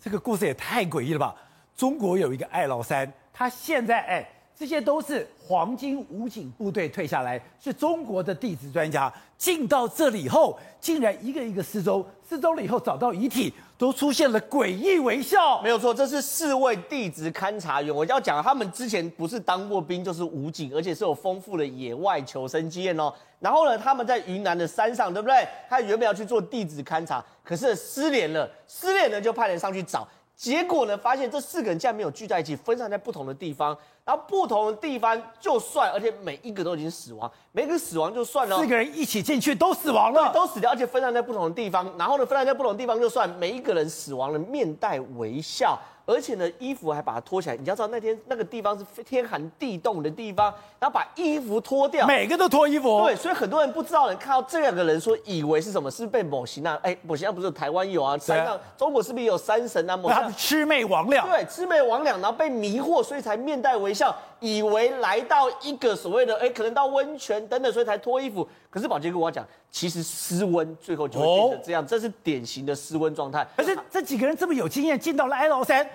这个故事也太诡异了吧？中国有一个爱老三，他现在哎，这些都是黄金武警部队退下来，是中国的地质专家进到这里以后，竟然一个一个失踪，失踪了以后找到遗体，都出现了诡异微笑。没有错，这是四位地质勘察员。我要讲，他们之前不是当过兵，就是武警，而且是有丰富的野外求生经验哦。然后呢，他们在云南的山上，对不对？他原本要去做地质勘察，可是失联了，失联了就派人上去找，结果呢，发现这四个人竟然没有聚在一起，分散在不同的地方。然后不同的地方就算，而且每一个都已经死亡，每一个死亡就算了。四个人一起进去都死亡了，都死掉，而且分散在不同的地方。然后呢，分散在不同的地方就算，每一个人死亡了，面带微笑。而且呢，衣服还把它脱起来。你要知道，那天那个地方是天寒地冻的地方，然后把衣服脱掉，每个都脱衣服。对，所以很多人不知道，人看到这两个人说，以为是什么？是被某型啊？哎，某型啊，不是台湾有啊？山上中国是不是也有山神啊？某他是魑魅魍魉。对，魑魅魍魉，然后被迷惑，所以才面带微笑，以为来到一个所谓的哎，可能到温泉等等，所以才脱衣服。可是宝杰跟我讲，其实失温最后就会变成这样，哦、这是典型的失温状态。可是这几个人这么有经验，进到了哀牢山。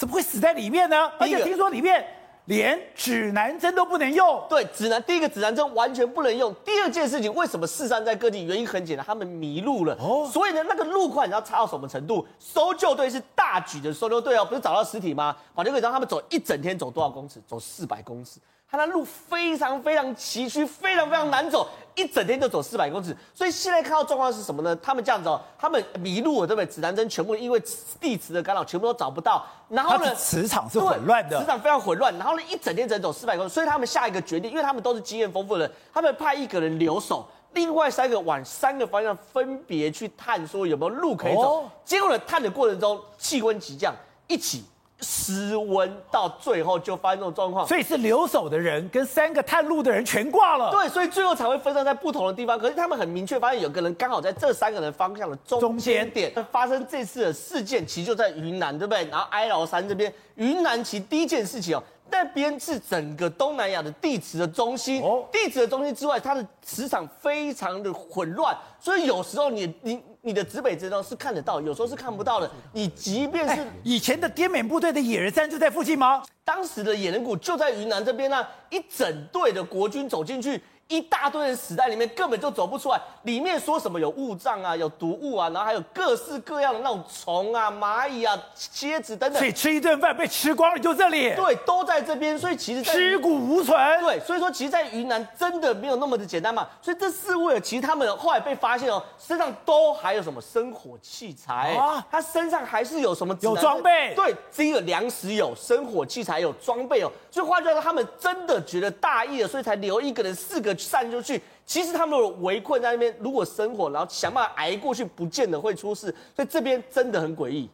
怎么会死在里面呢？而且听说里面连指南针都不能用。对，指南第一个指南针完全不能用。第二件事情，为什么四散在各地？原因很简单，他们迷路了。哦，所以呢，那个路况你知道差到什么程度？搜救队是大举的搜救队哦，不是找到尸体吗？把这个，你知道他们走一整天走多少公尺？走四百公尺。他的路非常非常崎岖，非常非常难走，一整天就走四百公尺。所以现在看到状况是什么呢？他们这样子哦，他们迷路了，对不对？指南针全部因为地磁的干扰，全部都找不到。然后呢，磁场是混乱的，磁场非常混乱。然后呢，一整天只能走四百公尺。所以他们下一个决定，因为他们都是经验丰富的人，他们派一个人留守，另外三个往三个方向分别去探，说有没有路可以走。哦、结果呢，探的过程中气温急降，一起。失温到最后就发生这种状况，所以是留守的人跟三个探路的人全挂了。对，所以最后才会分散在不同的地方。可是他们很明确发现，有个人刚好在这三个人方向的中间点发生这次的事件，其实就在云南，对不对？然后哀牢山这边，云南其实第一件事情哦。那边是整个东南亚的地磁的中心，哦，地磁的中心之外，它的磁场非常的混乱，所以有时候你你你的指北针呢是看得到，有时候是看不到的。你即便是以前的滇缅部队的野人山就在附近吗？当时的野人谷就在云南这边呢，一整队的国军走进去。一大堆人死在里面，根本就走不出来。里面说什么有雾障啊，有毒物啊，然后还有各式各样的那种虫啊、蚂蚁啊、蝎子等等。所以吃一顿饭被吃光了，就这里。对，都在这边。所以其实尸骨无存。对，所以说其实，在云南真的没有那么的简单嘛。所以这四位，其实他们后来被发现哦，身上都还有什么生火器材啊？他身上还是有什么？有装备。对，这个粮食有，生火器材有，装备哦。所以换句话说，他们真的觉得大意了，所以才留一个人，四个散出去。其实他们围困在那边，如果生火，然后想办法挨过去，不见得会出事。所以这边真的很诡异。